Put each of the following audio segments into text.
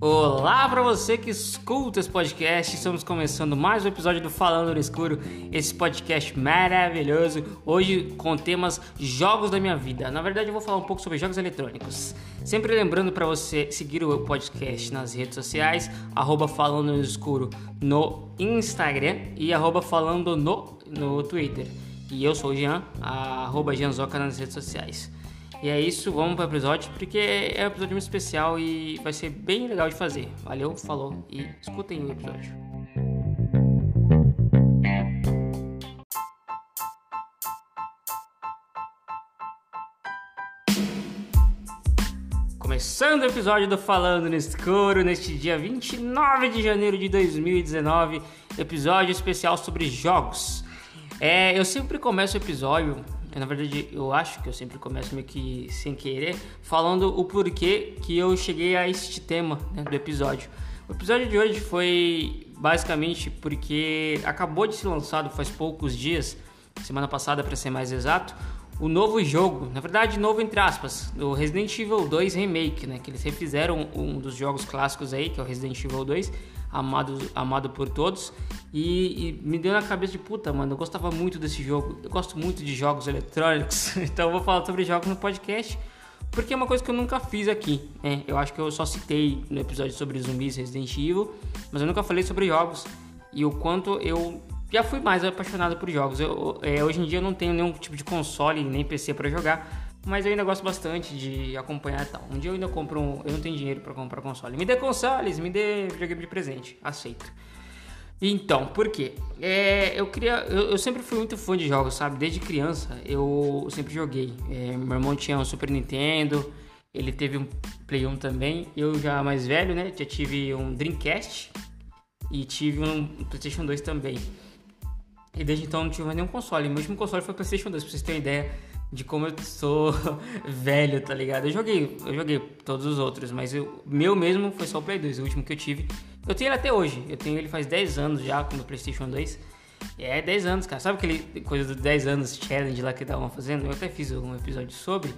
Olá para você que escuta esse podcast. Estamos começando mais um episódio do Falando no Escuro, esse podcast maravilhoso. Hoje com temas jogos da minha vida. Na verdade, eu vou falar um pouco sobre jogos eletrônicos. Sempre lembrando para você seguir o podcast nas redes sociais, arroba Falando no Escuro no Instagram e arroba Falando no, no Twitter. E eu sou o Jean, arroba Jeanzoca nas redes sociais. E é isso, vamos para o episódio, porque é um episódio muito especial e vai ser bem legal de fazer. Valeu, falou e escutem o episódio. Começando o episódio do Falando no Escuro, neste dia 29 de janeiro de 2019, episódio especial sobre jogos. É, eu sempre começo o episódio na verdade, eu acho que eu sempre começo meio que sem querer, falando o porquê que eu cheguei a este tema né, do episódio. O episódio de hoje foi basicamente porque acabou de ser lançado faz poucos dias, semana passada para ser mais exato, o novo jogo, na verdade novo entre aspas, do Resident Evil 2 Remake, né, que eles refizeram um dos jogos clássicos aí, que é o Resident Evil 2, amado, amado por todos. E, e, me deu na cabeça de puta, mano, eu gostava muito desse jogo. Eu gosto muito de jogos eletrônicos, então eu vou falar sobre jogos no podcast. Porque é uma coisa que eu nunca fiz aqui, né? Eu acho que eu só citei no episódio sobre zumbis Resident Evil, mas eu nunca falei sobre jogos e o quanto eu já fui mais apaixonado por jogos. Eu, é, hoje em dia eu não tenho nenhum tipo de console nem PC para jogar, mas eu ainda gosto bastante de acompanhar e tal. Um dia eu ainda compro um. Eu não tenho dinheiro para comprar console. Me dê consoles, me dê videogame de presente. Aceito. Então, por quê? É, eu queria. Eu, eu, sempre fui muito fã de jogos, sabe? Desde criança eu sempre joguei. É, meu irmão tinha um Super Nintendo, ele teve um Play 1 também. Eu já mais velho, né? Já tive um Dreamcast e tive um PlayStation 2 também. E desde então não tive mais nenhum console. Meu último console foi o PlayStation 2, pra vocês terem ideia de como eu sou velho, tá ligado? Eu joguei, eu joguei todos os outros, mas o meu mesmo foi só o Play 2, o último que eu tive. Eu tenho ele até hoje, eu tenho ele faz 10 anos já com o PlayStation 2. É 10 anos, cara. Sabe aquele coisa dos 10 anos challenge lá que estavam fazendo? Eu até fiz um episódio sobre.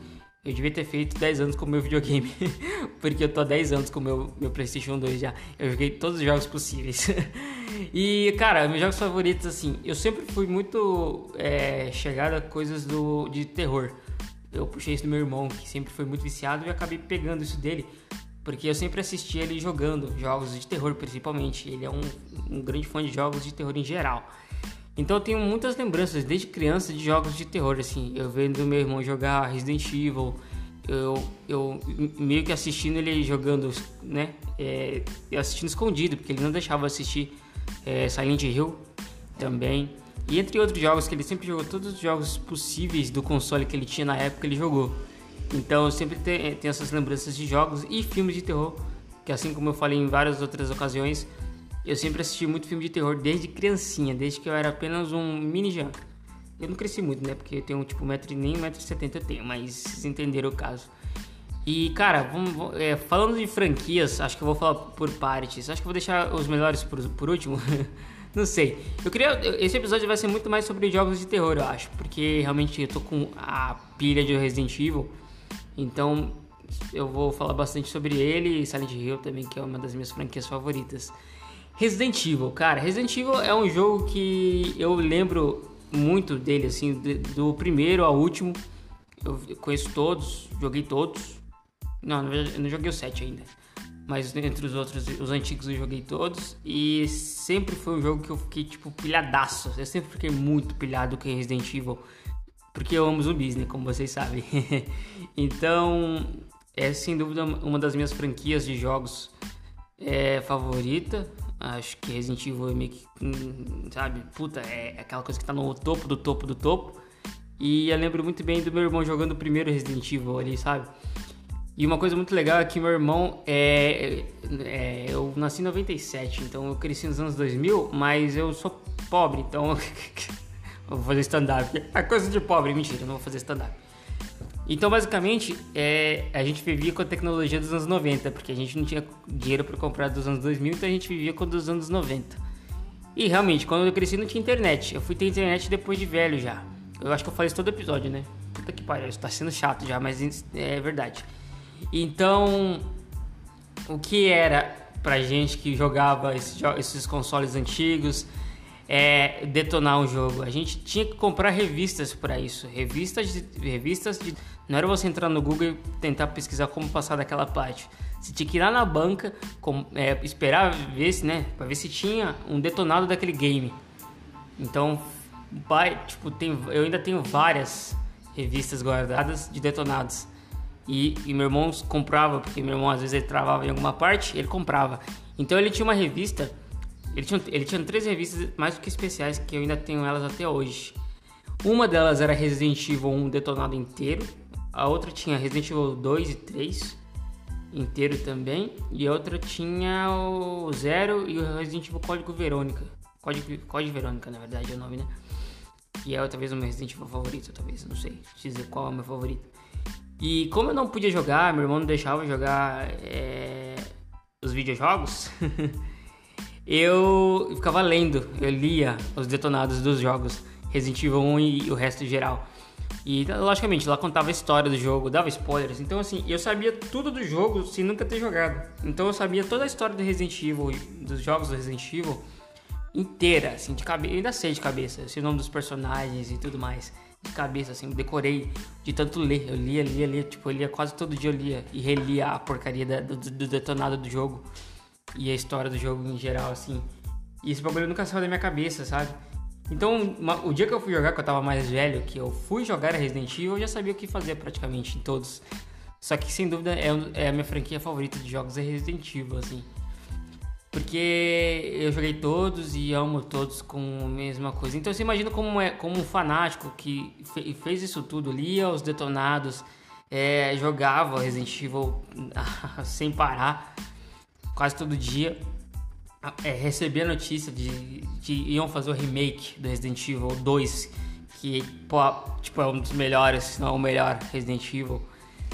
Eu devia ter feito 10 anos com o meu videogame. porque eu tô há 10 anos com o meu, meu PlayStation 2 já. Eu joguei todos os jogos possíveis. e, cara, meus jogos favoritos, assim, eu sempre fui muito é, chegado a coisas do, de terror. Eu puxei isso do meu irmão, que sempre foi muito viciado, e acabei pegando isso dele. Porque eu sempre assisti ele jogando jogos de terror, principalmente. Ele é um, um grande fã de jogos de terror em geral. Então eu tenho muitas lembranças desde criança de jogos de terror, assim, eu vendo meu irmão jogar Resident Evil, eu, eu meio que assistindo ele jogando, né, é, assistindo escondido, porque ele não deixava assistir é, Silent Hill também, e entre outros jogos que ele sempre jogou, todos os jogos possíveis do console que ele tinha na época ele jogou. Então eu sempre tenho, tenho essas lembranças de jogos e filmes de terror, que assim como eu falei em várias outras ocasiões, eu sempre assisti muito filme de terror desde criancinha, desde que eu era apenas um mini Jean. Eu não cresci muito, né? Porque eu tenho tipo metro, nem 1,70m eu tenho, mas vocês entenderam o caso. E cara, vamos, é, falando de franquias, acho que eu vou falar por partes. Acho que vou deixar os melhores por, por último. não sei. Eu queria. Esse episódio vai ser muito mais sobre jogos de terror, eu acho. Porque realmente eu tô com a pilha de Resident Evil. Então eu vou falar bastante sobre ele e Silent Hill também, que é uma das minhas franquias favoritas. Resident Evil, cara, Resident Evil é um jogo que eu lembro muito dele, assim, do primeiro ao último. Eu conheço todos, joguei todos. Não, eu não joguei o 7 ainda. Mas entre os outros, os antigos eu joguei todos. E sempre foi um jogo que eu fiquei, tipo, pilhadaço. Eu sempre fiquei muito pilhado com Resident Evil. Porque eu amo zumbis, né? Como vocês sabem. então, é sem dúvida uma das minhas franquias de jogos é, favorita. Acho que Resident Evil é meio que, hum, sabe, puta, é aquela coisa que tá no topo do topo do topo. E eu lembro muito bem do meu irmão jogando o primeiro Resident Evil ali, sabe? E uma coisa muito legal é que meu irmão é, é, Eu nasci em 97, então eu cresci nos anos 2000, mas eu sou pobre, então. vou fazer stand-up. É coisa de pobre, mentira, não vou fazer stand-up. Então, basicamente, é, a gente vivia com a tecnologia dos anos 90, porque a gente não tinha dinheiro para comprar dos anos 2000, então a gente vivia com dos anos 90. E realmente, quando eu cresci não tinha internet. Eu fui ter internet depois de velho já. Eu acho que eu falei isso todo episódio, né? Puta que pariu, isso tá sendo chato já, mas é verdade. Então, o que era pra gente que jogava esses, consoles antigos é, detonar um jogo? A gente tinha que comprar revistas para isso. Revistas de, revistas de. Não era você entrar no Google e tentar pesquisar como passar daquela parte. Você tinha que ir lá na banca, com, é, esperar ver se, né? Ver se tinha um detonado daquele game. Então, tipo, tem, eu ainda tenho várias revistas guardadas de detonados. E, e, meu irmão comprava, porque meu irmão às vezes ele travava em alguma parte, ele comprava. Então ele tinha uma revista, ele tinha, ele tinha três revistas mais do que especiais, que eu ainda tenho elas até hoje. Uma delas era Resident Evil 1 detonado inteiro, a outra tinha Resident Evil 2 e 3 inteiro também, e a outra tinha o Zero e o Resident Evil Código Verônica. Código, Código Verônica, na verdade, é o nome, né? E é talvez o meu Resident Evil favorito, talvez, não sei dizer qual é o meu favorito. E como eu não podia jogar, meu irmão não deixava jogar é, os videojogos, eu ficava lendo, eu lia os detonados dos jogos Resident Evil 1 e o resto geral. E logicamente lá contava a história do jogo, dava spoilers. Então assim, eu sabia tudo do jogo sem nunca ter jogado. Então eu sabia toda a história do Resident Evil, dos jogos do Resident Evil inteira, assim, de cabeça. ainda sei de cabeça, sei o nome dos personagens e tudo mais. Cabeça, assim, decorei de tanto ler. Eu lia, lia, lia, tipo, eu lia quase todo dia, eu lia e relia a porcaria da, do, do, detonado do jogo e a história do jogo em geral, assim. E esse bagulho nunca saiu da minha cabeça, sabe? Então, uma, o dia que eu fui jogar, que eu tava mais velho, que eu fui jogar Resident Evil, eu já sabia o que fazer praticamente em todos. Só que, sem dúvida, é, é a minha franquia favorita de jogos é Resident Evil, assim. Porque eu joguei todos e amo todos com a mesma coisa. Então você imagina como é como um fanático que fez isso tudo, lia os detonados, é, jogava Resident Evil sem parar, quase todo dia. É, recebia a notícia de que iam fazer o remake do Resident Evil 2, que pô, tipo, é um dos melhores, se não o melhor Resident Evil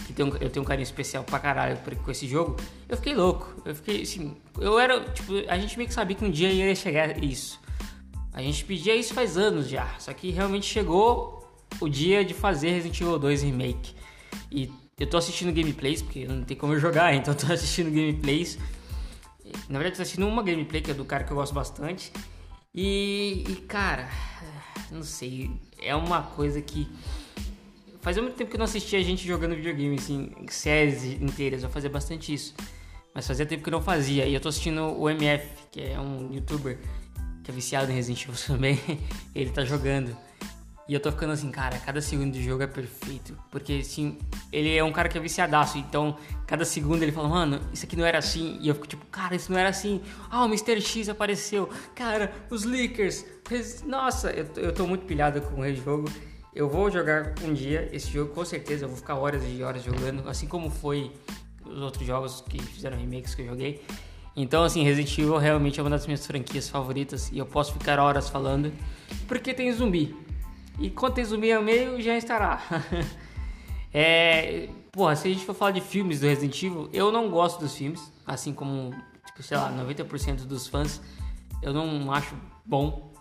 que tem um, eu tenho um carinho especial pra caralho com esse jogo, eu fiquei louco. Eu fiquei assim, eu era, tipo, a gente meio que sabia que um dia ia chegar isso. A gente pedia isso faz anos já, só que realmente chegou o dia de fazer Resident Evil 2 Remake. E eu tô assistindo gameplays, porque não tem como eu jogar, então eu tô assistindo gameplays. Na verdade, tô assistindo uma gameplay que é do cara que eu gosto bastante. E, e cara, não sei, é uma coisa que Fazia muito tempo que eu não assistia gente jogando videogame, assim, séries inteiras. Eu fazia bastante isso. Mas fazia tempo que eu não fazia. E eu tô assistindo o MF, que é um youtuber que é viciado em Resident Evil também. Ele tá jogando. E eu tô ficando assim, cara, cada segundo de jogo é perfeito. Porque, assim, ele é um cara que é viciadaço. Então, cada segundo ele fala, mano, isso aqui não era assim. E eu fico tipo, cara, isso não era assim. Ah, o Mr. X apareceu. Cara, os leakers. Nossa, eu tô muito pilhado com o jogo. Eu vou jogar um dia esse jogo, com certeza. Eu vou ficar horas e horas jogando, assim como foi os outros jogos que fizeram remakes que eu joguei. Então, assim, Resident Evil realmente é uma das minhas franquias favoritas e eu posso ficar horas falando, porque tem zumbi. E quando tem zumbi no meio, já estará. é, porra, se a gente for falar de filmes do Resident Evil, eu não gosto dos filmes, assim como, tipo, sei lá, 90% dos fãs, eu não acho bom.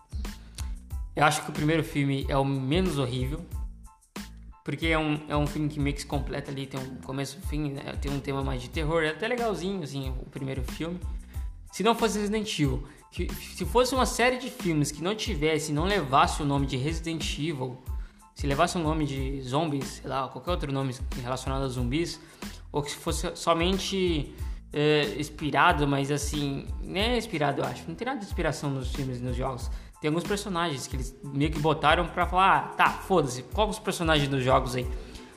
Eu acho que o primeiro filme é o menos horrível, porque é um, é um filme que meio que se completa ali, tem um começo e fim, né? tem um tema mais de terror, é até legalzinho, assim, o primeiro filme. Se não fosse Resident Evil, que, se fosse uma série de filmes que não tivesse, não levasse o nome de Resident Evil, se levasse o nome de zombies, sei lá, qualquer outro nome relacionado a zumbis, ou que fosse somente é, inspirado, mas assim, não é inspirado, eu acho, não tem nada de inspiração nos filmes e nos jogos tem alguns personagens que eles meio que botaram pra falar, ah, tá, foda-se, qual os personagens dos jogos aí?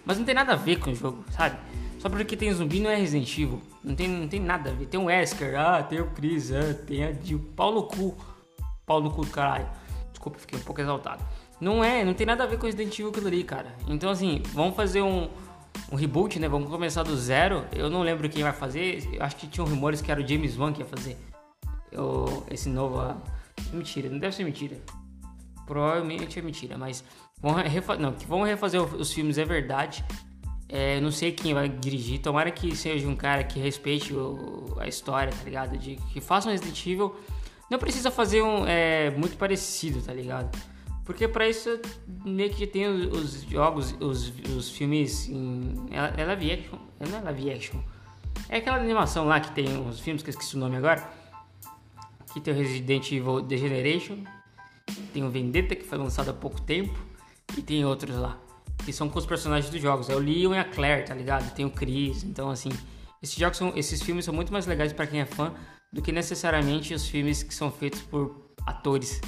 Mas não tem nada a ver com o jogo, sabe? Só porque tem zumbi não é Resident Evil. Não tem, não tem nada a ver. Tem o Wesker, ah, tem o Chris, ah, tem a Jill. Pau no cu. Pau no cu do caralho. Desculpa, fiquei um pouco exaltado. Não é, não tem nada a ver com Resident Evil aquilo ali, cara. Então, assim, vamos fazer um, um reboot, né? Vamos começar do zero. Eu não lembro quem vai fazer. Eu acho que tinham rumores que era o James Wan que ia fazer. Eu, esse novo Mentira, não deve ser mentira. Provavelmente é mentira, mas vão, refa não, que vão refazer os filmes é verdade. É, não sei quem vai dirigir. Tomara que seja um cara que respeite o, a história, tá ligado? De, que faça um Resident Evil. Não precisa fazer um é, muito parecido, tá ligado? Porque pra isso meio que tem os, os jogos, os, os filmes em. É, é live action. Não é live action. É aquela animação lá que tem os filmes que eu esqueci o nome agora. Que tem o Resident Evil Degeneration. Tem o Vendetta que foi lançado há pouco tempo. E tem outros lá. Que são com os personagens dos jogos. É o Leon e a Claire, tá ligado? Tem o Chris. Então assim. Esses jogos são, esses filmes são muito mais legais para quem é fã do que necessariamente os filmes que são feitos por atores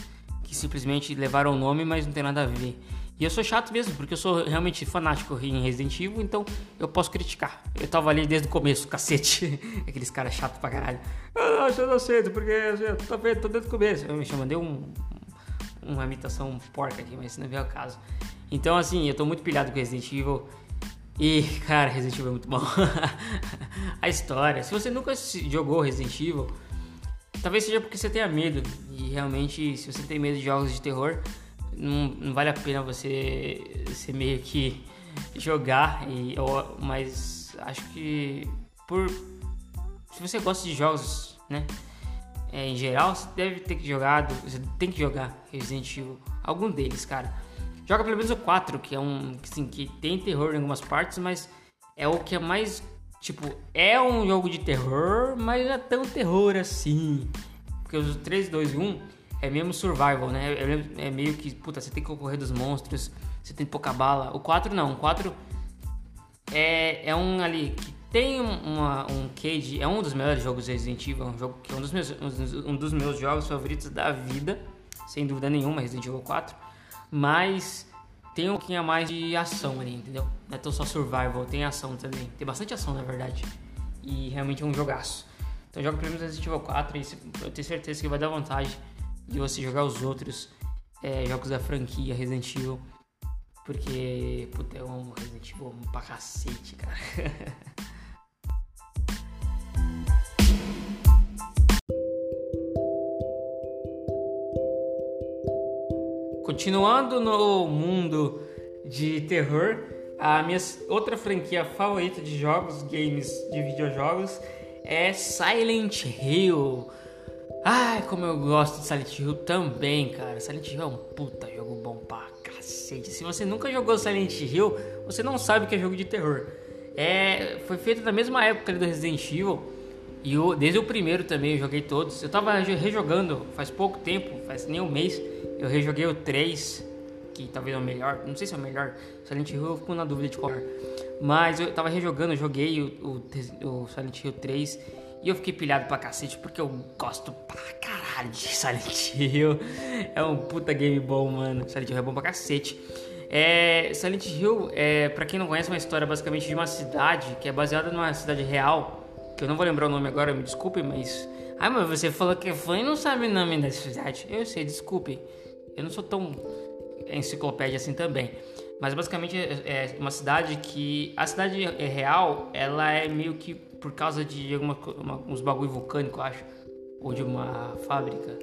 que simplesmente levaram o nome, mas não tem nada a ver. E eu sou chato mesmo, porque eu sou realmente fanático em Resident Evil, então eu posso criticar. Eu tava ali desde o começo, cacete. Aqueles caras chatos pra caralho. Ah, eu não aceito, porque eu tô, vendo, tô desde o começo. Eu me mandei um, uma imitação porca aqui, mas não veio ao caso. Então, assim, eu tô muito pilhado com Resident Evil. E, cara, Resident Evil é muito bom. a história. Se você nunca jogou Resident Evil, Talvez seja porque você tenha medo. E realmente, se você tem medo de jogos de terror, não, não vale a pena você, você meio que jogar. E, mas acho que por. Se você gosta de jogos, né? É, em geral, você deve ter que jogar. Você tem que jogar Resident Evil. Algum deles, cara. Joga pelo menos o 4, que é um. Assim, que tem terror em algumas partes, mas é o que é mais Tipo, é um jogo de terror, mas não é tão terror assim. Porque os 3, 2 e 1 é mesmo survival, né? É, meio que, puta, você tem que correr dos monstros, você tem pouca bala. O 4 não, o 4 é, é um ali que tem uma, um cage, é um dos melhores jogos Resident Evil, um jogo que é um dos meus, um dos meus jogos favoritos da vida, sem dúvida nenhuma, Resident Evil 4. Mas tem um pouquinho a mais de ação ali, entendeu? Não é tão só survival, tem ação também. Tem bastante ação, na verdade. E realmente é um jogaço. Então joga primeiro Resident Evil 4 e eu tenho certeza que vai dar vontade de você jogar os outros é, jogos da franquia Resident Evil. Porque, puta, eu amo Resident Evil pra cacete, cara. Continuando no mundo de terror, a minha outra franquia favorita de jogos, games, de videojogos é Silent Hill. Ai, como eu gosto de Silent Hill também, cara. Silent Hill é um puta jogo bom pra cacete. Se você nunca jogou Silent Hill, você não sabe o que é jogo de terror. É, foi feito na mesma época do Resident Evil. E eu, desde o primeiro também eu joguei todos. Eu tava rejogando faz pouco tempo, faz nem um mês. Eu rejoguei o 3, que talvez é o melhor. Não sei se é o melhor. Silent Hill eu fico na dúvida de qual. É. Mas eu tava rejogando, eu joguei o, o, o, Silent Hill 3 e eu fiquei pilhado pra cacete porque eu gosto pra caralho de Silent Hill. É um puta game bom, mano. Silent Hill é bom pra cacete. É, Silent Hill, é, pra quem não conhece, é uma história basicamente de uma cidade que é baseada numa cidade real que eu não vou lembrar o nome agora, me desculpe, mas. Ah, mas você falou que é fã e não sabe o nome da cidade. Eu sei, desculpe. Eu não sou tão enciclopédia assim também. Mas basicamente é, é uma cidade que. A cidade real, ela é meio que por causa de alguma, uma, uns bagulho vulcânico, acho. Ou de uma fábrica.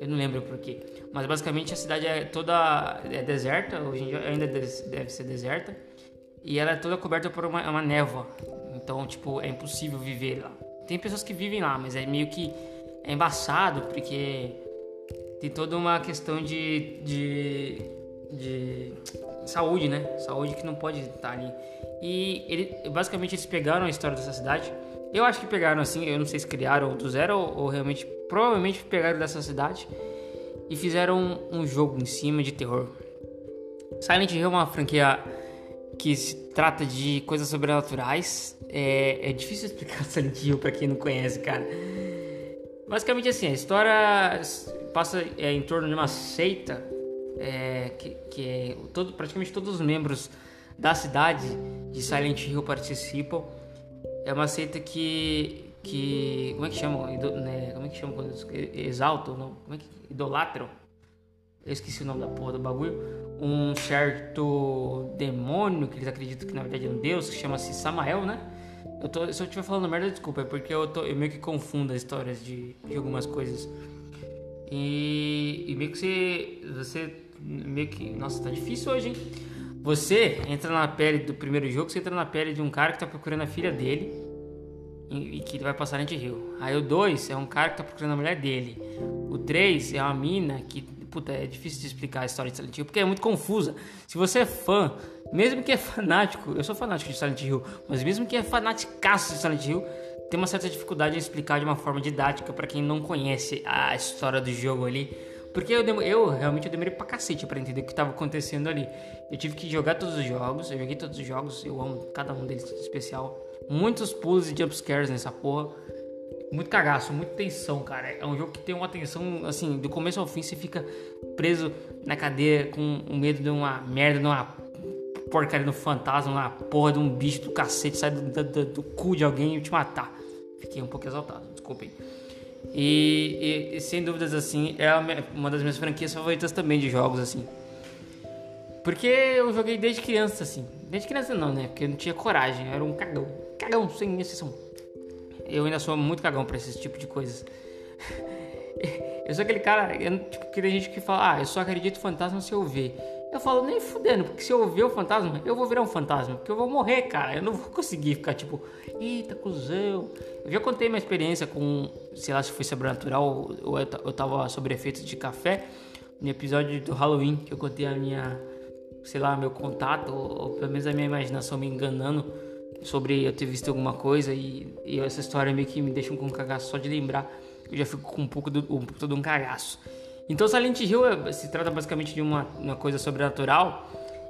Eu não lembro porquê. Mas basicamente a cidade é toda é deserta, hoje em dia ainda deve ser deserta. E ela é toda coberta por uma, uma névoa. Então, tipo, é impossível viver lá. Tem pessoas que vivem lá, mas é meio que é embaçado porque tem toda uma questão de, de, de saúde, né? Saúde que não pode estar ali. E ele, basicamente eles pegaram a história dessa cidade. Eu acho que pegaram assim, eu não sei se criaram do zero ou, ou realmente, provavelmente pegaram dessa cidade e fizeram um, um jogo em cima de terror. Silent Hill é uma franquia que se trata de coisas sobrenaturais. É, é difícil explicar Silent Hill pra quem não conhece, cara. Basicamente assim, a história passa é, em torno de uma seita é, que, que é, todo, praticamente todos os membros da cidade de Silent Hill participam. É uma seita que que como é que chamam? Né, como é que chamam quando exaltam? Não? Como é que idolatram? Eu esqueci o nome da porra do bagulho. Um certo demônio que eles acreditam que na verdade é um deus, que chama-se Samael, né? Eu tô, se eu estiver falando merda, desculpa, é porque eu, tô, eu meio que confundo as histórias de, de algumas coisas. E, e meio que você, você. Meio que. Nossa, tá difícil hoje, hein? Você entra na pele do primeiro jogo, você entra na pele de um cara que tá procurando a filha dele e, e que ele vai passar em Rio. Aí o 2 é um cara que tá procurando a mulher dele. O 3 é uma mina que puta, é difícil de explicar a história de Silent Hill porque é muito confusa. Se você é fã, mesmo que é fanático, eu sou fanático de Silent Hill, mas mesmo que é fanaticaço de Silent Hill, tem uma certa dificuldade em explicar de uma forma didática para quem não conhece a história do jogo ali. Porque eu, eu realmente eu demorei pra cacete pra entender o que tava acontecendo ali. Eu tive que jogar todos os jogos, eu joguei todos os jogos, eu amo cada um deles especial. Muitos pulos e jumpscares nessa porra. Muito cagaço, muita tensão, cara. É um jogo que tem uma tensão, assim, do começo ao fim você fica preso na cadeira com o medo de uma merda, de uma porcaria no fantasma, uma porra de um bicho do cacete sai do, do, do cu de alguém e te matar. Fiquei um pouco exaltado, desculpem. E, e, e, sem dúvidas, assim, é uma das minhas franquias favoritas também de jogos, assim. Porque eu joguei desde criança, assim. Desde criança não, né? Porque eu não tinha coragem, eu era um cagão. Cagão, sem exceção. Eu ainda sou muito cagão pra esse tipo de coisas. eu sou aquele cara, eu, tipo, que tem gente que fala, ah, eu só acredito fantasma se eu ver. Eu falo, nem fudendo, porque se eu ver o fantasma, eu vou virar um fantasma, porque eu vou morrer, cara. Eu não vou conseguir ficar tipo, eita, cuzão. Eu já contei minha experiência com, sei lá se foi sobrenatural ou eu tava sobre efeitos de café, no episódio do Halloween, que eu contei a minha, sei lá, meu contato, ou, pelo menos a minha imaginação me enganando sobre eu ter visto alguma coisa e, e essa história meio que me deixa com um cagaço só de lembrar. Eu já fico com um pouco, do, um pouco de um cagaço. Então Silent Hill é, se trata basicamente de uma, uma coisa sobrenatural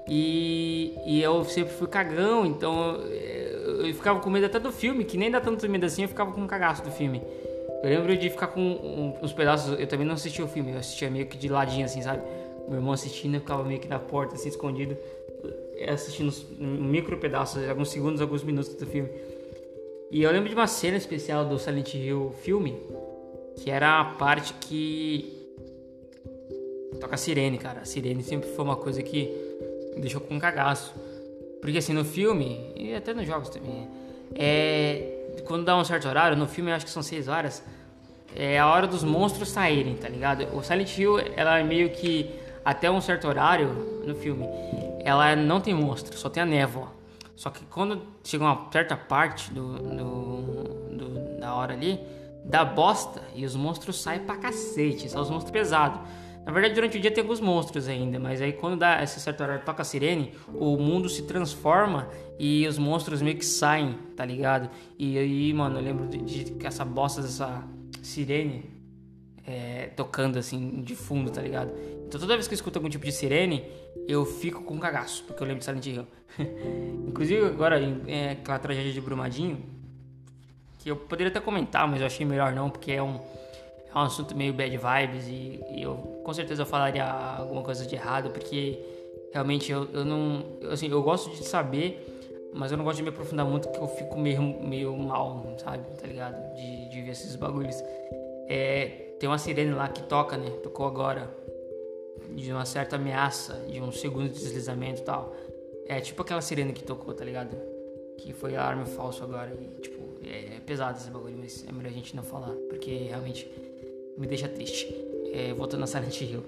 e, e eu sempre fui cagão, então eu, eu, ficava com medo até do filme, que nem dá tanto medo assim, eu ficava com um cagaço do filme. Eu lembro de ficar com um, uns pedaços, eu também não assistia o filme, eu assistia meio que de ladinho assim, sabe? Meu irmão assistindo, eu ficava meio que na porta assim, escondido, assistindo um micro pedaços, alguns segundos, alguns minutos do filme. E eu lembro de uma cena especial do Silent Hill filme, que era a parte que toca sirene, cara. A sirene sempre foi uma coisa que me deixou com um cagaço. Porque assim, no filme, e até nos jogos também, é, quando dá um certo horário, no filme acho que são 6 horas, é a hora dos monstros saírem, tá ligado? O Silent Hill, ela é meio que, até um certo horário no filme, ela não tem monstro, só tem a névoa. Só que quando chega uma certa parte do, do, do da hora ali, dá bosta e os monstros saem pra cacete, são os monstros pesados. Na verdade, durante o dia tem alguns monstros ainda, mas aí quando dá esse certo horário, toca a sirene, o mundo se transforma e os monstros meio que saem, tá ligado? E aí, mano, eu lembro de, de essa bosta dessa sirene é, tocando assim de fundo, tá ligado? Então toda vez que eu escuto algum tipo de sirene, eu fico com cagaço, porque eu lembro de Silent Hill. Inclusive agora, é, aquela tragédia de Brumadinho, que eu poderia até comentar, mas eu achei melhor não, porque é um é um assunto meio bad vibes e, e, eu com certeza eu falaria alguma coisa de errado porque realmente eu, eu não assim eu gosto de saber mas eu não gosto de me aprofundar muito porque eu fico meio, meio mal sabe tá ligado? De, de ver esses bagulhos. É, tem uma sirene lá que toca né? Tocou agora. De uma certa ameaça de um segundo de deslizamento e tal. É tipo aquela sirene que tocou tá ligado? Que foi alarme falso agora e tipo é, é pesado esse bagulho mas é melhor a gente não falar porque realmente me deixa triste. É, voltando a Silent Hill.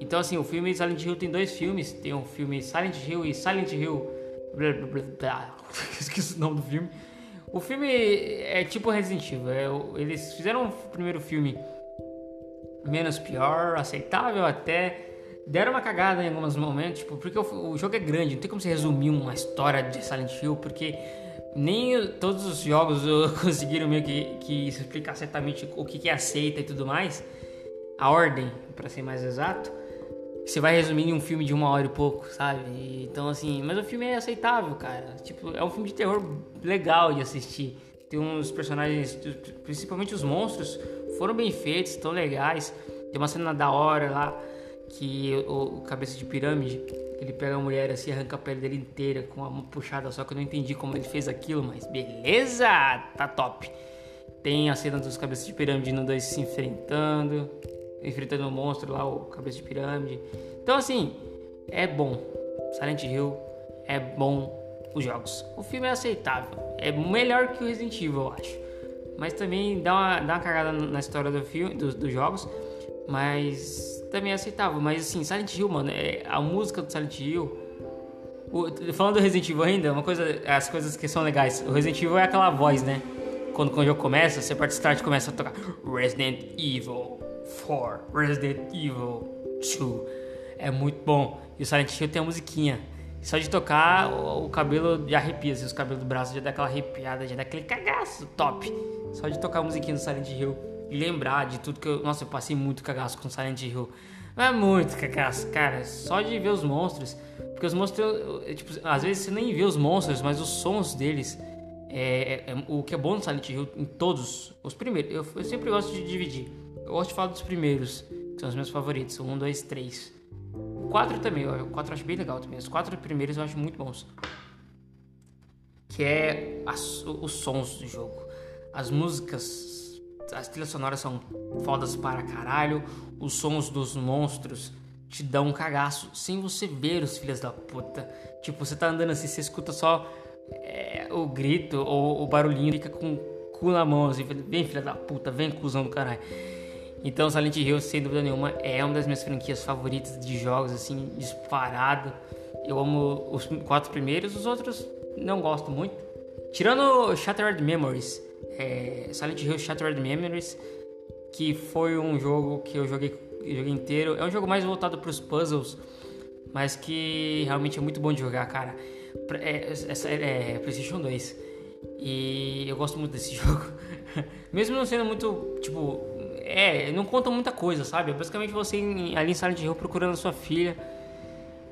Então, assim, o filme Silent Hill tem dois filmes. Tem um filme Silent Hill e Silent Hill. Esqueci o nome do filme. O filme é tipo Resident Evil. É, eles fizeram o primeiro filme menos pior, aceitável até. Deram uma cagada em alguns momentos, tipo, porque o, o jogo é grande, não tem como você resumir uma história de Silent Hill, porque nem todos os jogos conseguiram meio que, que explicar certamente o que, que é aceita e tudo mais. A ordem, para ser mais exato. Você vai resumir em um filme de uma hora e pouco, sabe? Então, assim, mas o filme é aceitável, cara. Tipo, é um filme de terror legal de assistir. Tem uns personagens, principalmente os monstros, foram bem feitos, tão legais. Tem uma cena da hora lá que o, o cabeça de pirâmide ele pega a mulher assim, arranca a pele dele inteira com uma puxada só que eu não entendi como ele fez aquilo, mas beleza, tá top. Tem a cena dos cabeças de pirâmide no dois se enfrentando, enfrentando o monstro lá, o cabeça de pirâmide. Então assim, é bom. Silent Hill é bom os jogos. O filme é aceitável, é melhor que o Resident Evil, eu acho. Mas também dá uma, dá uma cagada na história do filme, dos jogos mas também aceitável. Mas assim, Silent Hill, mano, é, a música do Silent Hill. O, falando do Resident Evil ainda, uma coisa, as coisas que são legais. O Resident Evil é aquela voz, né? Quando, quando o jogo começa, você parte start começa a tocar Resident Evil 4, Resident Evil 2. É muito bom. E o Silent Hill tem a musiquinha. Só de tocar, o, o cabelo já arrepia, assim, os cabelos do braço já dá aquela arrepiada, já dá aquele cagaço top. Só de tocar a musiquinha do Silent Hill lembrar de tudo que eu. Nossa, eu passei muito cagaço com Silent Hill. Não é muito cagaço, cara. Só de ver os monstros. Porque os monstros, tipo, às vezes você nem vê os monstros, mas os sons deles. É, é, é, o que é bom no Silent Hill em todos os primeiros. Eu, eu, sempre gosto de dividir. Eu gosto de falar dos primeiros, que são os meus favoritos. Um, dois, três. O quatro também, ó, o quatro eu acho bem legal também. Os quatro primeiros eu acho muito bons. Que é as, os sons do jogo. As músicas, as trilhas sonoras são fodas para caralho. Os sons dos monstros te dão um cagaço sem você ver os filhos da puta. Tipo, você tá andando assim, você escuta só é, o grito ou o barulhinho, fica com o cu na mão, assim, vem filha da puta, vem cuzão do caralho. Então, Silent Hill, sem dúvida nenhuma, é uma das minhas franquias favoritas de jogos, assim, disparado. Eu amo os quatro primeiros, os outros não gosto muito. Tirando Shattered Memories, é, Silent Hill Shattered Memories, que foi um jogo que eu joguei inteiro. É um jogo mais voltado para os puzzles, mas que realmente é muito bom de jogar, cara. É, é, é PlayStation 2. E eu gosto muito desse jogo. Mesmo não sendo muito, tipo, é, não conta muita coisa, sabe? É basicamente você ali em Silent Hill procurando a sua filha.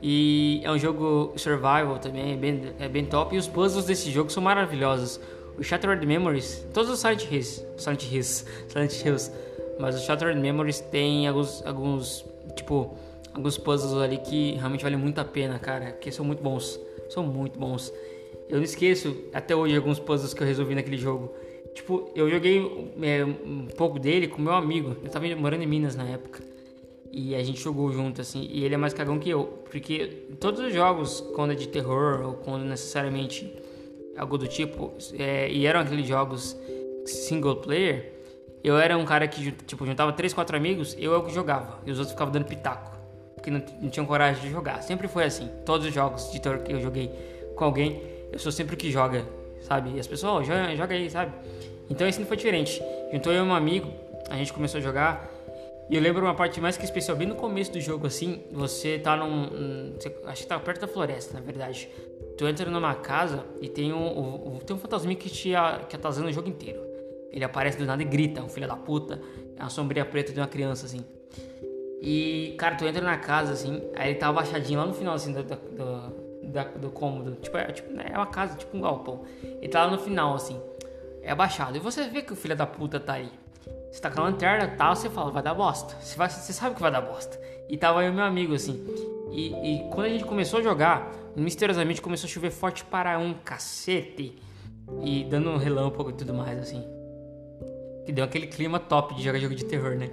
E é um jogo survival também, é bem, é bem top. E os puzzles desse jogo são maravilhosos. O Shattered Memories, todos os Silent Hills, Silent Hills, Silent Hills mas o Shattered Memories tem alguns, alguns, tipo, alguns puzzles ali que realmente valem muito a pena, cara. Que são muito bons. São muito bons. Eu não esqueço até hoje alguns puzzles que eu resolvi naquele jogo. Tipo, eu joguei é, um pouco dele com meu amigo. Eu tava morando em Minas na época. E a gente jogou junto, assim. E ele é mais cagão que eu. Porque todos os jogos, quando é de terror ou quando necessariamente algo do tipo, é, e eram aqueles jogos single player, eu era um cara que, tipo, juntava três, quatro amigos, eu é o que jogava. E os outros ficavam dando pitaco. Porque não, não tinham coragem de jogar. Sempre foi assim. Todos os jogos de terror que eu joguei com alguém, eu sou sempre o que joga, sabe? E as pessoas, oh, joga, joga aí, sabe? Então esse não foi diferente. Juntou eu e um amigo, a gente começou a jogar. E eu lembro uma parte mais que especial, bem no começo do jogo, assim, você tá num. Você, acho que tá perto da floresta, na verdade. Tu entra numa casa e tem um, tem um fantasminha que te que atazana o jogo inteiro. Ele aparece do nada e grita, um filho da puta. É uma sombria preta de uma criança, assim. E, cara, tu entra na casa, assim, aí ele tá abaixadinho lá no final, assim, do, do, do, do cômodo. Tipo, é, tipo, é uma casa, tipo um galpão. Ele tá lá no final, assim, é abaixado. E você vê que o filho da puta tá aí. Você tá com a lanterna e tal, você fala, vai dar bosta. Você, vai, você sabe que vai dar bosta. E tava aí o meu amigo, assim. E, e quando a gente começou a jogar, misteriosamente começou a chover forte para um cacete. E dando um relâmpago e tudo mais, assim que deu aquele clima top de jogar jogo de terror, né?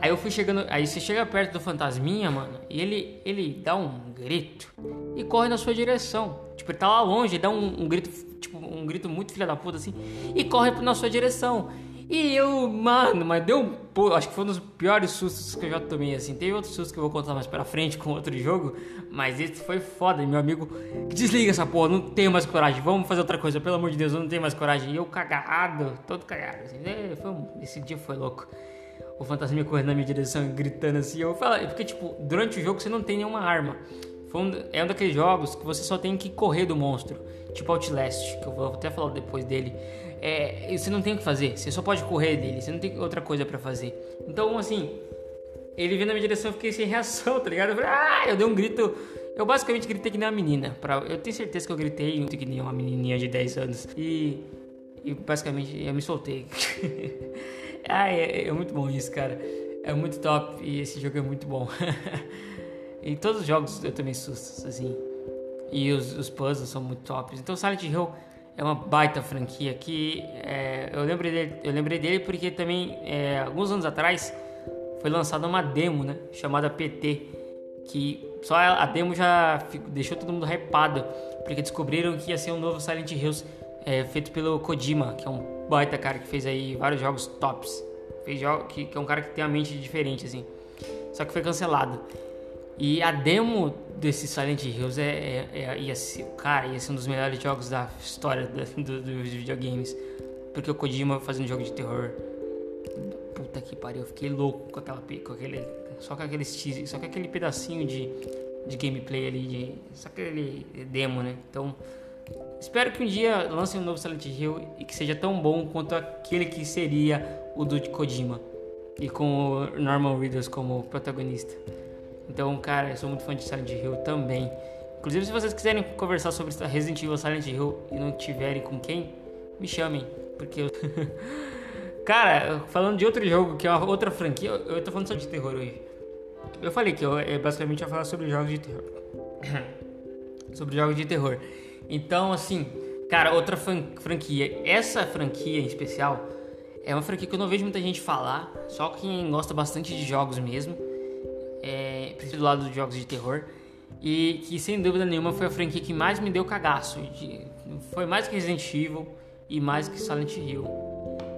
Aí eu fui chegando, aí você chega perto do fantasminha, mano, e ele ele dá um grito e corre na sua direção. Tipo, ele tá lá longe, ele dá um, um grito, tipo, um grito muito filha da puta assim, e corre na sua direção. E eu, mano, mas deu um. Pô, acho que foi um dos piores sustos que eu já tomei, assim. Teve outros sustos que eu vou contar mais pra frente com outro jogo, mas esse foi foda. Meu amigo, desliga essa porra, não tenho mais coragem, vamos fazer outra coisa, pelo amor de Deus, eu não tenho mais coragem. E eu cagado, todo cagado, assim. É, um, esse dia foi louco. O fantasma correndo na minha direção, gritando assim. Eu falo, porque, tipo, durante o jogo você não tem nenhuma arma. Um, é um daqueles jogos que você só tem que correr do monstro, tipo Outlast, que eu vou até falar depois dele é, você não tem o que fazer, você só pode correr dele, você não tem outra coisa para fazer. Então, assim, ele veio na minha direção, eu fiquei sem reação, tá ligado? Eu falei, ah, eu dei um grito. Eu basicamente gritei que nem uma menina. Pra, eu tenho certeza que eu gritei que nem uma menininha de 10 anos. E, e basicamente eu me soltei. ah, é, é, muito bom isso, cara. É muito top e esse jogo é muito bom. em todos os jogos eu também susto, assim. E os, os puzzles são muito tops. Então Silent Hill é uma baita franquia que é, eu, lembrei dele, eu lembrei dele porque também, é, alguns anos atrás, foi lançada uma demo, né? Chamada PT, que só a demo já ficou, deixou todo mundo hypado, porque descobriram que ia ser um novo Silent Hills é, feito pelo Kojima, que é um baita cara que fez aí vários jogos tops. Fez jogo, que, que é um cara que tem uma mente diferente, assim. Só que foi cancelado. E a demo desse Silent Hills é, é, é, ia ser, cara, ia ser um dos melhores jogos da história do, do, dos videogames. Porque o Kojima fazendo jogo de terror. Puta que pariu, eu fiquei louco com aquela com aquele só com aquele só com aquele pedacinho de, de gameplay ali de só aquele demo, né? Então, espero que um dia lancem um novo Silent Hill e que seja tão bom quanto aquele que seria o do Kojima e com o Norman Reedus como protagonista. Então, cara, eu sou muito fã de Silent Hill também. Inclusive, se vocês quiserem conversar sobre Resident Evil Silent Hill e não tiverem com quem, me chamem, porque eu... Cara, falando de outro jogo, que é outra franquia, eu tô falando só de terror hoje. Eu falei que eu é, basicamente ia falar sobre jogos de terror. sobre jogos de terror. Então, assim, cara, outra franquia. Essa franquia em especial é uma franquia que eu não vejo muita gente falar, só quem gosta bastante de jogos mesmo. É, do lado dos jogos de terror. E que sem dúvida nenhuma foi a franquia que mais me deu cagaço. Foi mais que Resident Evil e mais que Silent Hill.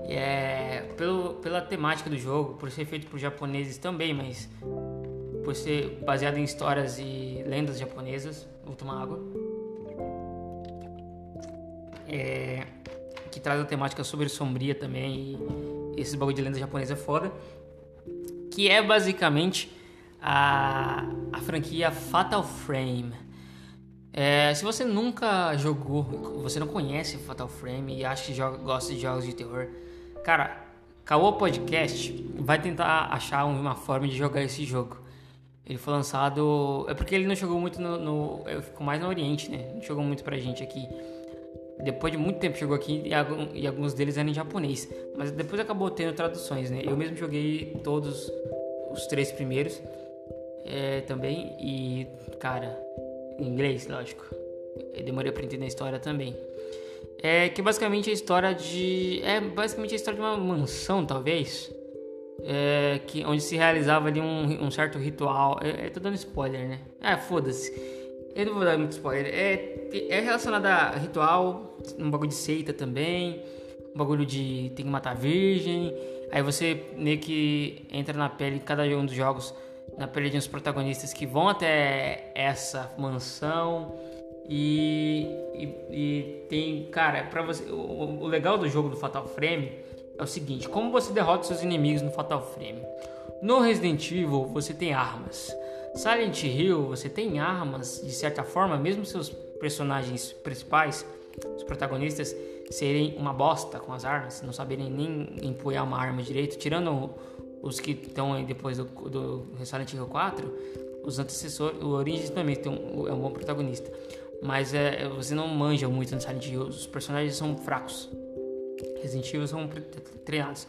É, pelo, pela temática do jogo, por ser feito por japoneses também, mas por ser baseado em histórias e lendas japonesas. Vou tomar água. É, que traz a temática super sombria também. E esses bagulho de lenda japonesa é foda. Que é basicamente a, a franquia Fatal Frame. É, se você nunca jogou, você não conhece Fatal Frame e acha que joga, gosta de jogos de terror, Cara, Caô Podcast vai tentar achar uma forma de jogar esse jogo. Ele foi lançado. É porque ele não jogou muito no. no ficou mais no Oriente, né? Não jogou muito pra gente aqui. Depois de muito tempo chegou aqui e, alguns deles eram em japonês. Mas depois acabou tendo traduções, né? Eu mesmo joguei todos os três primeiros é, também. E, cara, em inglês, lógico. Eu demorei pra entender a história também. É que basicamente a história de. É basicamente a história de uma mansão, talvez. É, que, onde se realizava ali um, um certo ritual. É, é, tô dando spoiler, né? Ah, foda-se. Eu não vou dar muito spoiler. É, é relacionado a ritual, um bagulho de seita também. Um bagulho de tem que matar virgem. Aí você meio que entra na pele, cada um dos jogos, na pele de uns protagonistas que vão até essa mansão e, e, e tem, cara, para você, o, o, legal do jogo do Fatal Frame é o seguinte: como você derrota seus inimigos no Fatal Frame? No Resident Evil você tem armas. Silent Hill você tem armas de certa forma, mesmo seus personagens principais, os protagonistas, serem uma bosta com as armas, não saberem nem empunhar uma arma direito, tirando os que estão aí depois do, do Hill 4, os antecessores, o Origins também tem um, é um bom protagonista. Mas é, você não manja muito no Silent Hill, os personagens são fracos. Resident Evil são treinados.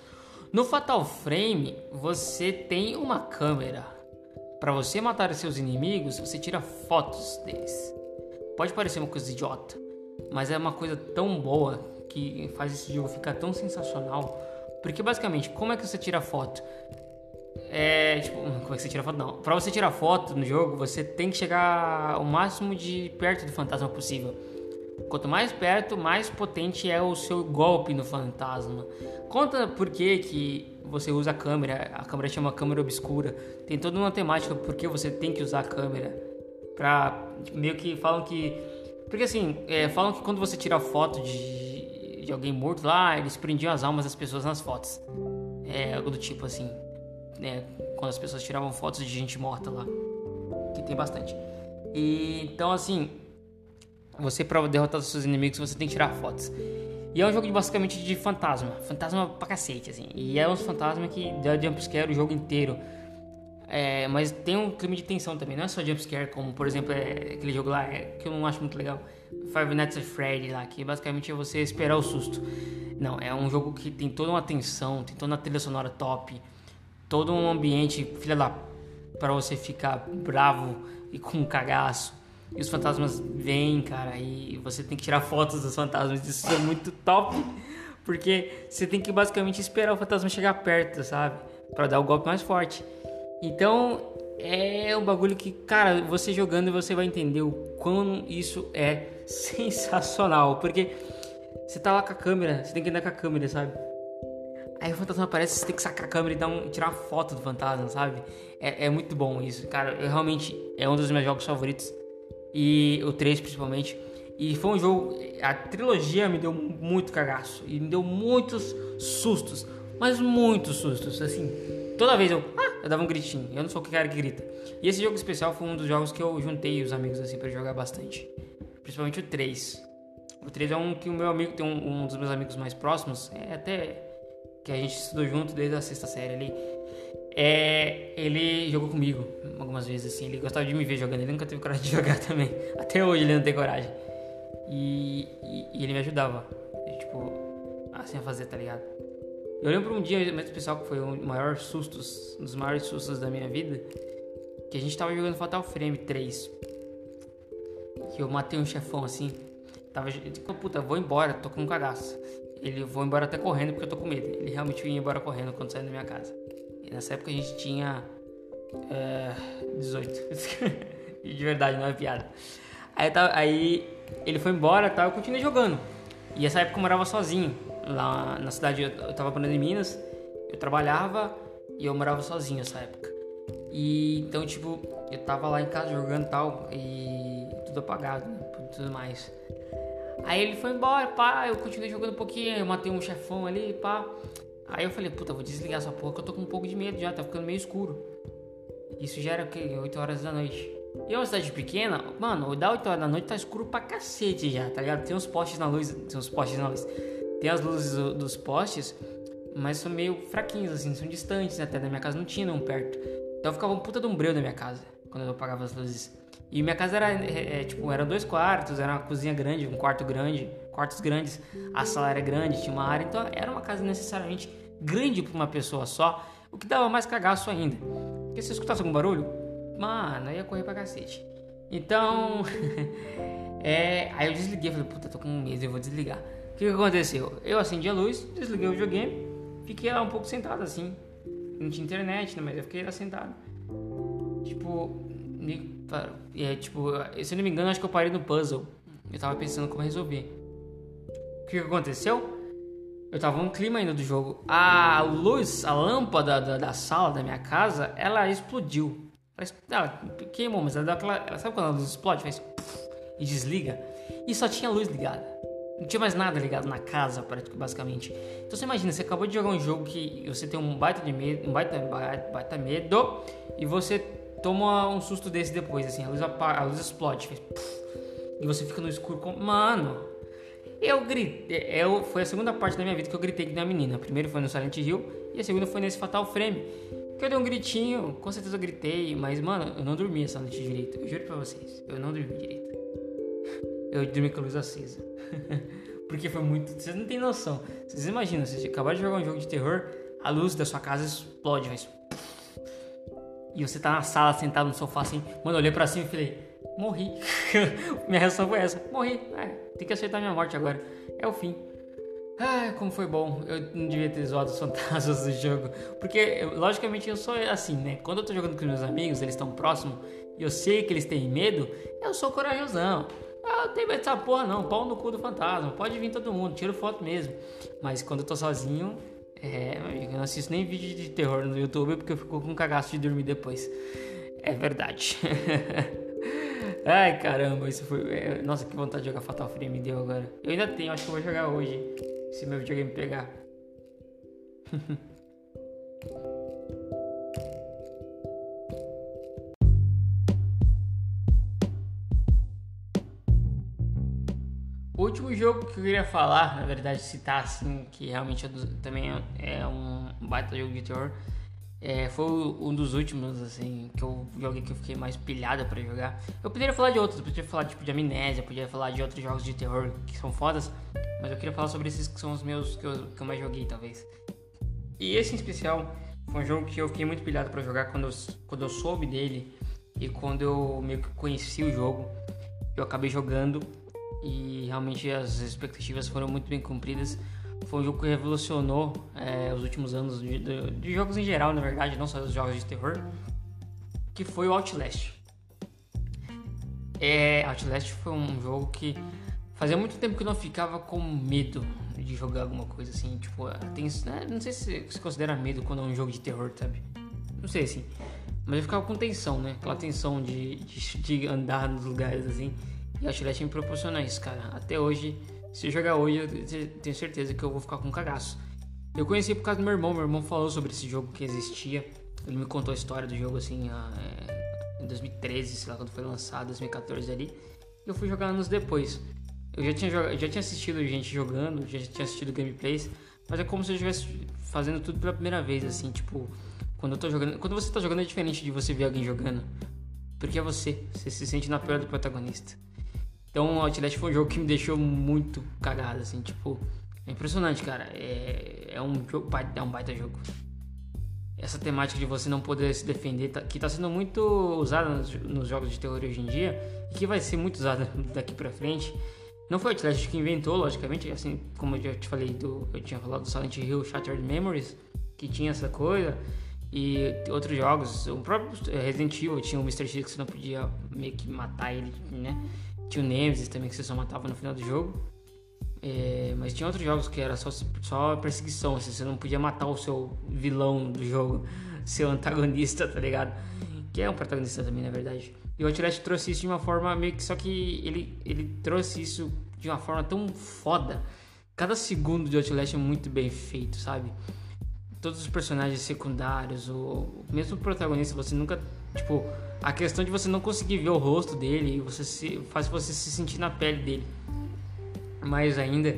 No Fatal Frame, você tem uma câmera. Para você matar seus inimigos, você tira fotos deles. Pode parecer uma coisa idiota, mas é uma coisa tão boa que faz esse jogo ficar tão sensacional. Porque basicamente, como é que você tira foto? É, tipo, como é que você tira foto? Não. Pra você tirar foto no jogo, você tem que chegar o máximo de perto do fantasma possível. Quanto mais perto, mais potente é o seu golpe no fantasma. Conta por que, que você usa a câmera. A câmera chama câmera obscura. Tem toda uma temática por que você tem que usar a câmera. Pra. Meio que falam que. Porque assim, é, falam que quando você tira foto de, de alguém morto lá, eles prendiam as almas das pessoas nas fotos. É algo do tipo assim né, quando as pessoas tiravam fotos de gente morta lá, que tem bastante. E então assim, você para derrotar os seus inimigos, você tem que tirar fotos. E é um jogo de, basicamente de fantasma, fantasma pra cacete assim. E é um fantasma que dá jumpscare o jogo inteiro. É, mas tem um clima de tensão também, não é só jumpscare, como por exemplo é, aquele jogo lá é, que eu não acho muito legal, Five Nights at Freddy lá, que basicamente é você esperar o susto. Não, é um jogo que tem toda uma tensão, tem toda uma trilha sonora top todo um ambiente, filha da. para você ficar bravo e com um cagaço. E os fantasmas vêm, cara, e você tem que tirar fotos dos fantasmas. Isso é muito top, porque você tem que basicamente esperar o fantasma chegar perto, sabe? Para dar o golpe mais forte. Então, é um bagulho que, cara, você jogando você vai entender o quão isso é sensacional, porque você tá lá com a câmera, você tem que andar com a câmera, sabe? Aí o fantasma aparece, você tem que sacar a câmera e dar um, tirar uma foto do fantasma, sabe? É, é muito bom isso, cara. Eu, realmente é um dos meus jogos favoritos. E o 3 principalmente. E foi um jogo. A trilogia me deu muito cagaço. E me deu muitos sustos. mas muitos sustos, assim. Toda vez eu, ah, eu dava um gritinho. Eu não sou o cara que grita. E esse jogo especial foi um dos jogos que eu juntei os amigos assim para jogar bastante. Principalmente o 3. O 3 é um que o meu amigo tem um, um dos meus amigos mais próximos, é até que a gente estudou junto desde a sexta série ali. É, ele jogou comigo algumas vezes assim. Ele gostava de me ver jogando. Ele nunca teve coragem de jogar também. Até hoje ele não tem coragem. E, e, e ele me ajudava, tipo, assim a fazer, tá ligado? Eu lembro um dia mais especial que foi um maior sustos, um dos maiores sustos da minha vida, que a gente tava jogando Fatal Frame 3. Que eu matei um chefão assim. Tava, tipo, puta, vou embora, tô com um cagaço. Ele vou embora até correndo porque eu tô com medo. Ele realmente ia embora correndo quando saiu da minha casa. E nessa época a gente tinha é, 18. de verdade, não é piada. Aí, tá, aí ele foi embora tá, eu continuei jogando. E essa época eu morava sozinho. Lá na cidade, eu tava morando em Minas, eu trabalhava e eu morava sozinho nessa época. E então, tipo, eu tava lá em casa jogando tal, e tudo apagado, né? Tudo mais. Aí ele foi embora, pá, eu continuei jogando um pouquinho, eu matei um chefão ali, pá. Aí eu falei, puta, vou desligar essa porra que eu tô com um pouco de medo já, tá ficando meio escuro. Isso já era o quê? 8 horas da noite. E é uma cidade pequena, mano, da 8 horas da noite tá escuro pra cacete já, tá ligado? Tem uns postes na luz, tem uns postes na luz. Tem as luzes dos postes, mas são meio fraquinhos, assim, são distantes né? até da minha casa, não tinha não perto. Então ficava um puta de um breu da minha casa, quando eu apagava as luzes. E minha casa era, é, é, tipo, eram dois quartos, era uma cozinha grande, um quarto grande, quartos grandes, a sala era grande, tinha uma área, então era uma casa necessariamente grande para uma pessoa só, o que dava mais cagaço ainda. Porque se eu escutasse algum barulho, mano, ia correr pra cacete. Então, é, aí eu desliguei, falei, puta, tô com medo, eu vou desligar. O que, que aconteceu? Eu acendi a luz, desliguei o videogame, fiquei lá um pouco sentado assim. Não tinha internet, né, mas eu fiquei lá sentado. Tipo, me, é, tipo, se eu não me engano, acho que eu parei no puzzle. Eu tava pensando como resolver. O que, aconteceu? Eu tava no clima ainda do jogo. A luz, a lâmpada da, da sala da minha casa, ela explodiu. Ela queimou, mas ela deu aquela. Ela, sabe quando a luz explode? Faz e desliga. E só tinha luz ligada. Não tinha mais nada ligado na casa, basicamente. Então você imagina, você acabou de jogar um jogo que você tem um baita de medo, um baita, baita medo, e você toma um susto desse depois, assim, a luz, apaga, a luz explode, faz, e você fica no escuro com. Mano, eu gritei. Eu, foi a segunda parte da minha vida que eu gritei que uma menina. A primeira foi no Silent Hill e a segunda foi nesse Fatal Frame. Que eu dei um gritinho, com certeza eu gritei, mas mano, eu não dormi essa noite direito. Eu juro pra vocês, eu não dormi direito. Eu dormi com a luz acesa. Porque foi muito. Vocês não têm noção. Vocês imaginam, vocês acabaram de jogar um jogo de terror, a luz da sua casa explode, mas. E você tá na sala sentado no sofá assim, mano, eu olhei pra cima e falei, morri. minha reação foi essa, morri. É, tem que aceitar minha morte agora. É o fim. Ah, como foi bom. Eu não devia ter zoado os fantasmas do jogo. Porque, logicamente, eu sou assim, né? Quando eu tô jogando com meus amigos, eles estão próximos, e eu sei que eles têm medo, eu sou corajosão. Ah, não tem medo dessa porra não, pau no cu do fantasma, pode vir todo mundo, tiro foto mesmo. Mas quando eu tô sozinho, é, eu não assisto nem vídeo de terror no YouTube porque eu fico com cagaço de dormir depois. É verdade. Ai caramba, isso foi. É, nossa, que vontade de jogar Fatal Frame me deu agora. Eu ainda tenho, acho que eu vou jogar hoje. Se meu videogame pegar. jogo que eu queria falar, na verdade, citar assim, que realmente é do, também é, é um baita jogo de terror, é, foi um dos últimos, assim, que eu joguei que eu fiquei mais pilhada para jogar. Eu poderia falar de outros, eu poderia falar tipo de Amnésia, poderia falar de outros jogos de terror que são fodas, mas eu queria falar sobre esses que são os meus que eu, que eu mais joguei, talvez. E esse em especial foi um jogo que eu fiquei muito pilhado para jogar quando eu, quando eu soube dele e quando eu meio que conheci o jogo. Eu acabei jogando e realmente as expectativas foram muito bem cumpridas. Foi um jogo que revolucionou é, os últimos anos de, de, de, jogos em geral, na verdade, não só os jogos de terror, que foi o Outlast. É, Outlast foi um jogo que fazia muito tempo que eu não ficava com medo de jogar alguma coisa assim, tipo, tem, né, não sei se se considera medo quando é um jogo de terror, sabe? Não sei assim, mas eu ficava com tensão, né? Aquela tensão de, de, de andar nos lugares assim. E a Outlast me proporciona isso, cara. Até hoje, se eu jogar hoje, eu tenho certeza que eu vou ficar com cagaço. Eu conheci por causa do meu irmão. Meu irmão falou sobre esse jogo que existia. Ele me contou a história do jogo assim é, em 2013, sei lá quando foi lançado, 2014 ali. Eu fui jogar anos depois. Eu já tinha, já tinha assistido gente jogando, já tinha assistido gameplays, mas é como se eu estivesse fazendo tudo pela primeira vez, assim, tipo, quando eu tô jogando. Quando você tá jogando é diferente de você ver alguém jogando. Porque é você, você se sente na pele do protagonista. Então Outlast foi um jogo que me deixou muito cagado, assim, tipo. É impressionante, cara. É, é, um, jogo, é um baita jogo. Essa temática de você não poder se defender, tá, que está sendo muito usada nos, nos, jogos de terror hoje em dia, e que vai ser muito usada daqui pra frente. Não foi o Outlast que inventou, logicamente, assim como eu já te falei, do, eu tinha falado do Silent Hill Shattered Memories, que tinha essa coisa, e outros jogos, o próprio Resident Evil tinha o Mr. X que você não podia meio que matar ele, né? Tinha o Nemesis também que você só matava no final do jogo. É, mas tinha outros jogos que era só, só perseguição, assim, você não podia matar o seu vilão do jogo, seu antagonista, tá ligado? Que é um protagonista também, na verdade. E o Outlast trouxe isso de uma forma meio que. Só que ele, ele trouxe isso de uma forma tão foda. Cada segundo de Outlast é muito bem feito, sabe? Todos os personagens secundários, o mesmo protagonista, você nunca. Tipo, a questão de você não conseguir ver o rosto dele você se, faz você se sentir na pele dele mais ainda.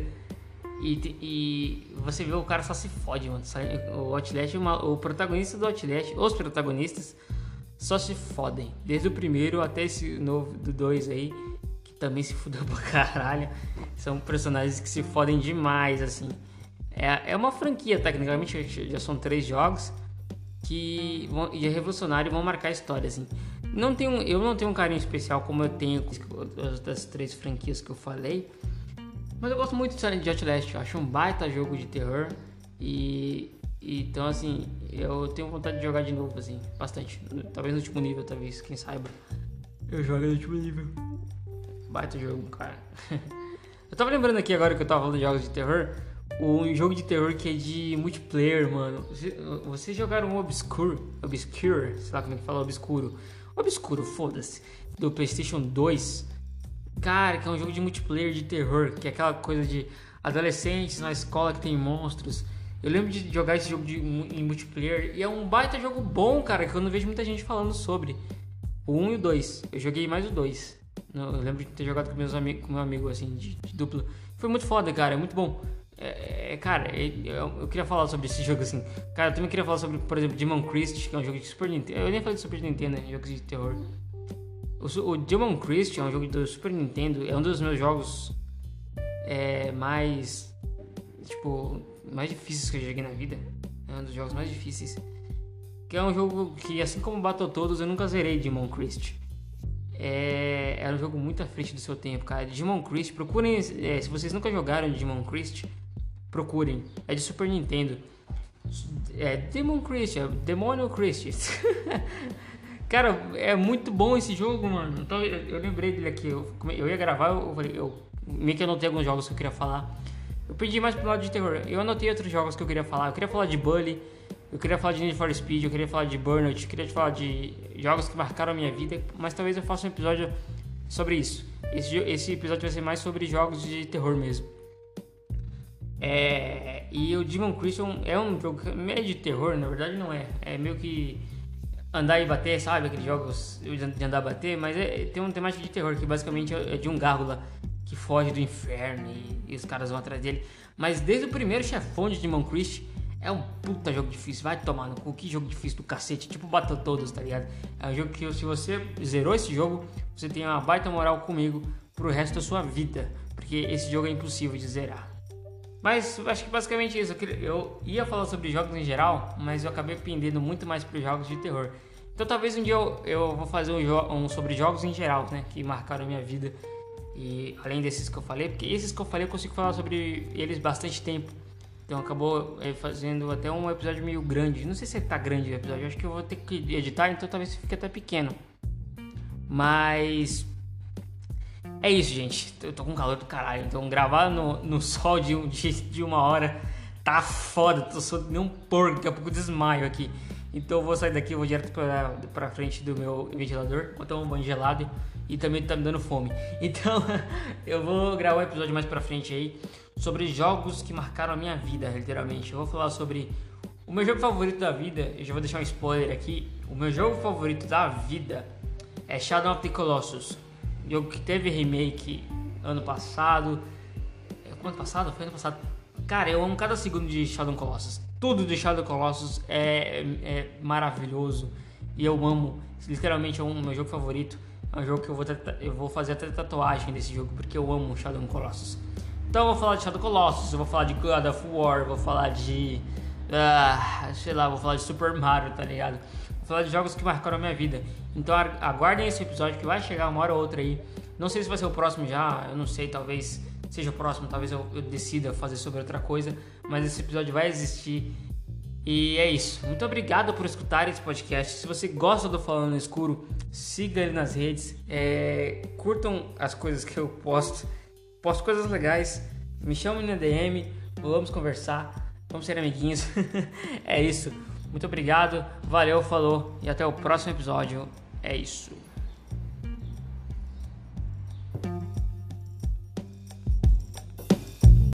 E, e você vê o cara só se fode, mano. O Outlast, o protagonista do Outlast, os protagonistas só se fodem. Desde o primeiro até esse novo do 2 aí, que também se fudeu pra caralho. São personagens que se fodem demais, assim. É, é uma franquia, tecnicamente, já são três jogos que vão, e é revolucionário vão marcar a história, assim. Não tenho, eu não tenho um carinho especial como eu tenho das três franquias que eu falei. Mas eu gosto muito de Outlast, eu acho um baita jogo de terror e, e, então assim, eu tenho vontade de jogar de novo assim, bastante. Talvez no último nível, talvez, quem saiba. Eu jogo no último nível. Baita jogo, cara. eu tava lembrando aqui agora que eu tava falando de jogos de terror, um jogo de terror que é de multiplayer, mano. Vocês jogaram Obscure, Obscure, sei lá como é que fala, Obscuro. Obscuro, foda-se, do PlayStation 2. Cara, que é um jogo de multiplayer de terror, que é aquela coisa de adolescentes na escola que tem monstros. Eu lembro de jogar esse jogo de, em multiplayer e é um baita jogo bom, cara, que eu não vejo muita gente falando sobre. O 1 e o 2. Eu joguei mais o 2. Eu lembro de ter jogado com meus amigos, com meu amigo assim, de, de dupla. Foi muito foda, cara, é muito bom. É, é, cara, é, eu, eu, queria falar sobre esse jogo assim. Cara, eu também queria falar sobre, por exemplo, Demon Christ, que é um jogo de Super Nintendo. Eu nem falei de Super Nintendo, né? Jogos de terror. O, o Demon Christ é um jogo do Super Nintendo, é um dos meus jogos é, mais. Tipo, mais difíceis que eu joguei na vida. É um dos jogos mais difíceis. Que é um jogo que, assim como Battletoads, eu nunca zerei Demon Christ. É, era um jogo muito à frente do seu tempo, cara. Demon Christ, procurem. É, se vocês nunca jogaram Demon Christ, procurem. É de Super Nintendo. É Demon Christ, é Demônio Christ. Cara, é muito bom esse jogo, mano. Então eu, eu lembrei dele aqui. Eu, eu ia gravar, eu falei, eu meio que anotei alguns jogos que eu queria falar. Eu pedi mais pro lado de terror. Eu anotei outros jogos que eu queria falar. Eu queria falar de Bully, eu queria falar de Need for Speed, eu queria falar de Burnout, eu queria falar de jogos que marcaram a minha vida, mas talvez eu faça um episódio sobre isso. Esse, esse episódio vai ser mais sobre jogos de terror mesmo. É, e o Demon Christian é um jogo meio de terror, na verdade não é. É meio que andar e bater, sabe? Aqueles jogos de andar e bater, mas é, tem uma temática de terror que basicamente é de um gárgula que foge do inferno e, e, os caras vão atrás dele. Mas desde o primeiro chefão de Demon Christ é um puta jogo difícil, vai tomar no cu, que jogo difícil do cacete, tipo todos tá ligado? É um jogo que se você zerou esse jogo, você tem uma baita moral comigo pro resto da sua vida, porque esse jogo é impossível de zerar. Mas acho que basicamente isso. Eu ia falar sobre jogos em geral, mas eu acabei pendendo muito mais para jogos de terror. Então talvez um dia eu, eu vou fazer um, um, sobre jogos em geral, né? Que marcaram minha vida. E além desses que eu falei, porque esses que eu falei eu consigo falar sobre eles bastante tempo. Então acabou é, fazendo até um episódio meio grande. Não sei se tá grande o episódio, acho que eu vou ter que editar, então talvez fique até pequeno. Mas é isso, gente. Eu tô com calor do caralho. Então, gravar no, no sol de, um, de, de uma hora tá foda. Tô só nem um porco. Daqui a pouco desmaio aqui. Então eu vou sair daqui, vou direto pra, pra frente do meu ventilador, vou tomar um banho gelado e também tá me dando fome. Então eu vou gravar um episódio mais pra frente aí sobre jogos que marcaram a minha vida, literalmente. Eu vou falar sobre o meu jogo favorito da vida, eu já vou deixar um spoiler aqui. O meu jogo favorito da vida é Shadow of the Colossus. Jogo que teve remake ano passado. É, ano passado? Foi ano passado. Cara, eu amo cada segundo de Shadow Colossus. Tudo de Shadow Colossus é, é maravilhoso. E eu amo. Literalmente é o meu jogo favorito. É um jogo que eu vou, eu vou fazer até tatuagem desse jogo, porque eu amo Shadow Colossus. Então eu vou falar de Shadow Colossus, eu vou falar de God of War, vou falar de. Uh, sei lá, vou falar de Super Mario, tá ligado? Vou falar de jogos que marcaram a minha vida. Então aguardem esse episódio que vai chegar uma hora ou outra aí. Não sei se vai ser o próximo já, eu não sei, talvez seja o próximo, talvez eu, eu decida fazer sobre outra coisa, mas esse episódio vai existir. E é isso. Muito obrigado por escutar esse podcast. Se você gosta do Falando no Escuro, siga ele nas redes. É, curtam as coisas que eu posto. Posto coisas legais. Me chamem na DM. Vamos conversar. Vamos ser amiguinhos. é isso. Muito obrigado. Valeu, falou. E até o próximo episódio. É isso.